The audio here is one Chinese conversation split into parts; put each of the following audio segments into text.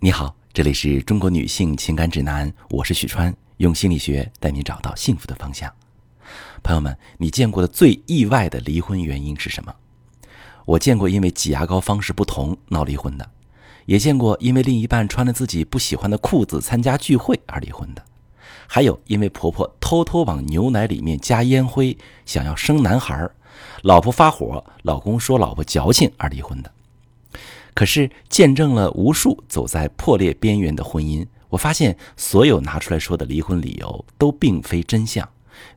你好，这里是中国女性情感指南，我是许川，用心理学带你找到幸福的方向。朋友们，你见过的最意外的离婚原因是什么？我见过因为挤牙膏方式不同闹离婚的，也见过因为另一半穿了自己不喜欢的裤子参加聚会而离婚的，还有因为婆婆偷偷往牛奶里面加烟灰，想要生男孩，老婆发火，老公说老婆矫情而离婚的。可是见证了无数走在破裂边缘的婚姻，我发现所有拿出来说的离婚理由都并非真相，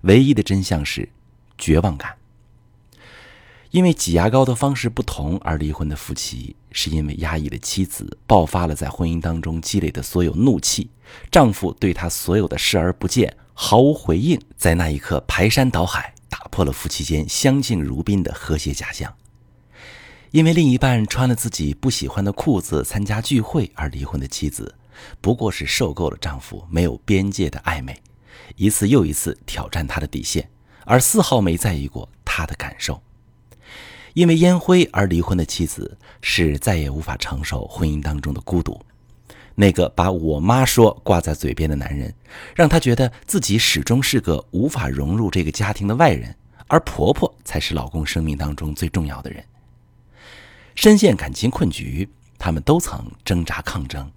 唯一的真相是绝望感。因为挤牙膏的方式不同而离婚的夫妻，是因为压抑的妻子爆发了在婚姻当中积累的所有怒气，丈夫对她所有的视而不见，毫无回应，在那一刻排山倒海，打破了夫妻间相敬如宾的和谐假象。因为另一半穿了自己不喜欢的裤子参加聚会而离婚的妻子，不过是受够了丈夫没有边界的暧昧，一次又一次挑战她的底线，而丝毫没在意过她的感受。因为烟灰而离婚的妻子，是再也无法承受婚姻当中的孤独。那个把我妈说挂在嘴边的男人，让她觉得自己始终是个无法融入这个家庭的外人，而婆婆才是老公生命当中最重要的人。深陷感情困局，他们都曾挣扎抗争，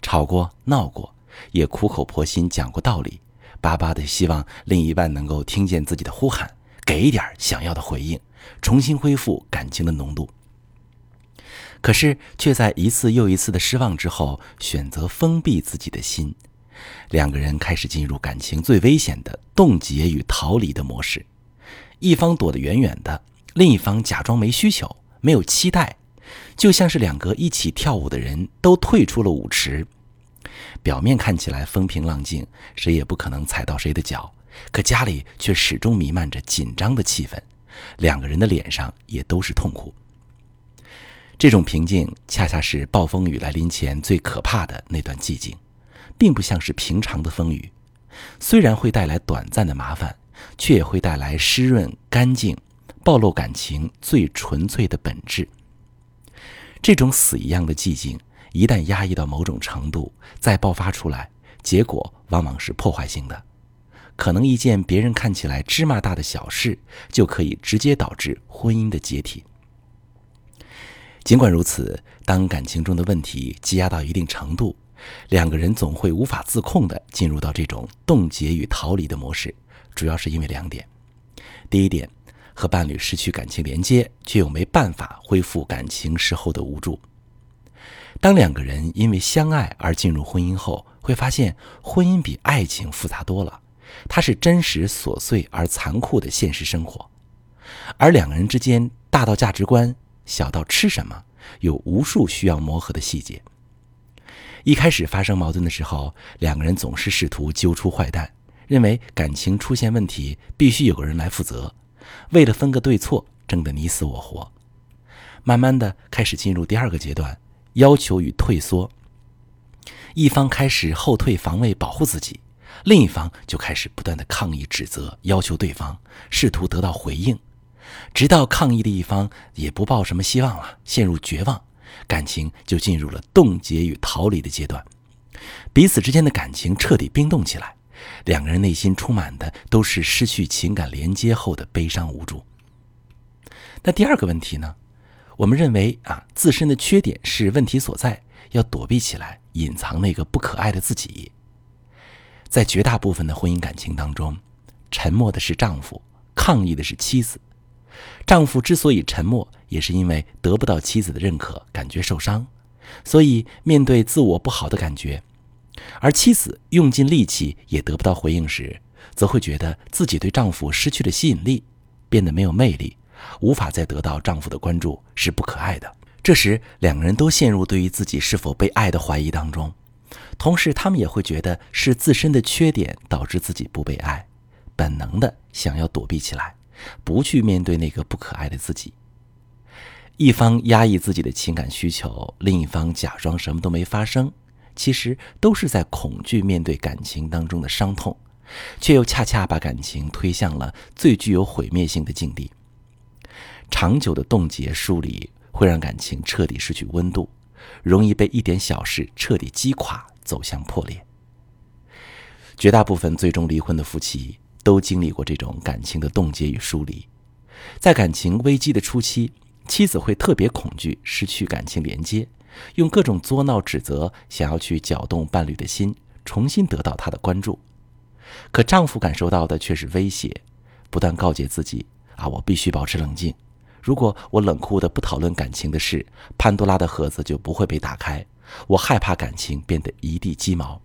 吵过闹过，也苦口婆心讲过道理，巴巴的希望另一半能够听见自己的呼喊，给一点想要的回应，重新恢复感情的浓度。可是却在一次又一次的失望之后，选择封闭自己的心，两个人开始进入感情最危险的冻结与逃离的模式，一方躲得远远的，另一方假装没需求，没有期待。就像是两个一起跳舞的人都退出了舞池，表面看起来风平浪静，谁也不可能踩到谁的脚，可家里却始终弥漫着紧张的气氛，两个人的脸上也都是痛苦。这种平静，恰恰是暴风雨来临前最可怕的那段寂静，并不像是平常的风雨，虽然会带来短暂的麻烦，却也会带来湿润、干净，暴露感情最纯粹的本质。这种死一样的寂静，一旦压抑到某种程度，再爆发出来，结果往往是破坏性的。可能一件别人看起来芝麻大的小事，就可以直接导致婚姻的解体。尽管如此，当感情中的问题积压到一定程度，两个人总会无法自控地进入到这种冻结与逃离的模式，主要是因为两点。第一点。和伴侣失去感情连接，却又没办法恢复感情时候的无助。当两个人因为相爱而进入婚姻后，会发现婚姻比爱情复杂多了，它是真实琐碎而残酷的现实生活。而两个人之间，大到价值观，小到吃什么，有无数需要磨合的细节。一开始发生矛盾的时候，两个人总是试图揪出坏蛋，认为感情出现问题必须有个人来负责。为了分个对错，争得你死我活，慢慢的开始进入第二个阶段，要求与退缩。一方开始后退防卫保护自己，另一方就开始不断的抗议指责，要求对方试图得到回应，直到抗议的一方也不抱什么希望了，陷入绝望，感情就进入了冻结与逃离的阶段，彼此之间的感情彻底冰冻起来。两个人内心充满的都是失去情感连接后的悲伤无助。那第二个问题呢？我们认为啊，自身的缺点是问题所在，要躲避起来，隐藏那个不可爱的自己。在绝大部分的婚姻感情当中，沉默的是丈夫，抗议的是妻子。丈夫之所以沉默，也是因为得不到妻子的认可，感觉受伤，所以面对自我不好的感觉。而妻子用尽力气也得不到回应时，则会觉得自己对丈夫失去了吸引力，变得没有魅力，无法再得到丈夫的关注，是不可爱的。这时，两个人都陷入对于自己是否被爱的怀疑当中，同时他们也会觉得是自身的缺点导致自己不被爱，本能的想要躲避起来，不去面对那个不可爱的自己。一方压抑自己的情感需求，另一方假装什么都没发生。其实都是在恐惧面对感情当中的伤痛，却又恰恰把感情推向了最具有毁灭性的境地。长久的冻结疏离会让感情彻底失去温度，容易被一点小事彻底击垮，走向破裂。绝大部分最终离婚的夫妻都经历过这种感情的冻结与疏离。在感情危机的初期，妻子会特别恐惧失去感情连接，用各种作闹指责，想要去搅动伴侣的心，重新得到他的关注。可丈夫感受到的却是威胁，不断告诫自己：“啊，我必须保持冷静。如果我冷酷的不讨论感情的事，潘多拉的盒子就不会被打开。我害怕感情变得一地鸡毛。”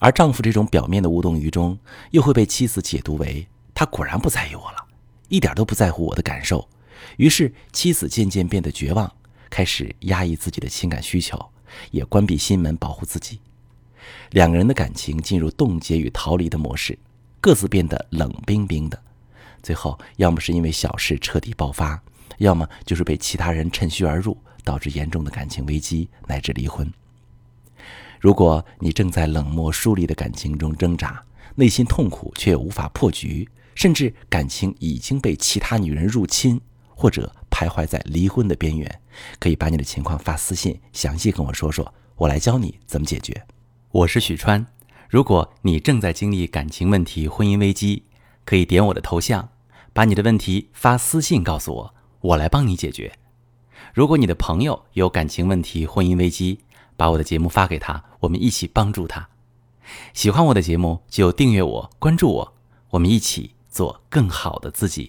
而丈夫这种表面的无动于衷，又会被妻子解读为他果然不在意我了。一点都不在乎我的感受，于是妻子渐渐变得绝望，开始压抑自己的情感需求，也关闭心门保护自己。两个人的感情进入冻结与逃离的模式，各自变得冷冰冰的。最后，要么是因为小事彻底爆发，要么就是被其他人趁虚而入，导致严重的感情危机乃至离婚。如果你正在冷漠疏离的感情中挣扎，内心痛苦却无法破局。甚至感情已经被其他女人入侵，或者徘徊在离婚的边缘，可以把你的情况发私信，详细跟我说说，我来教你怎么解决。我是许川，如果你正在经历感情问题、婚姻危机，可以点我的头像，把你的问题发私信告诉我，我来帮你解决。如果你的朋友有感情问题、婚姻危机，把我的节目发给他，我们一起帮助他。喜欢我的节目就订阅我、关注我，我们一起。做更好的自己。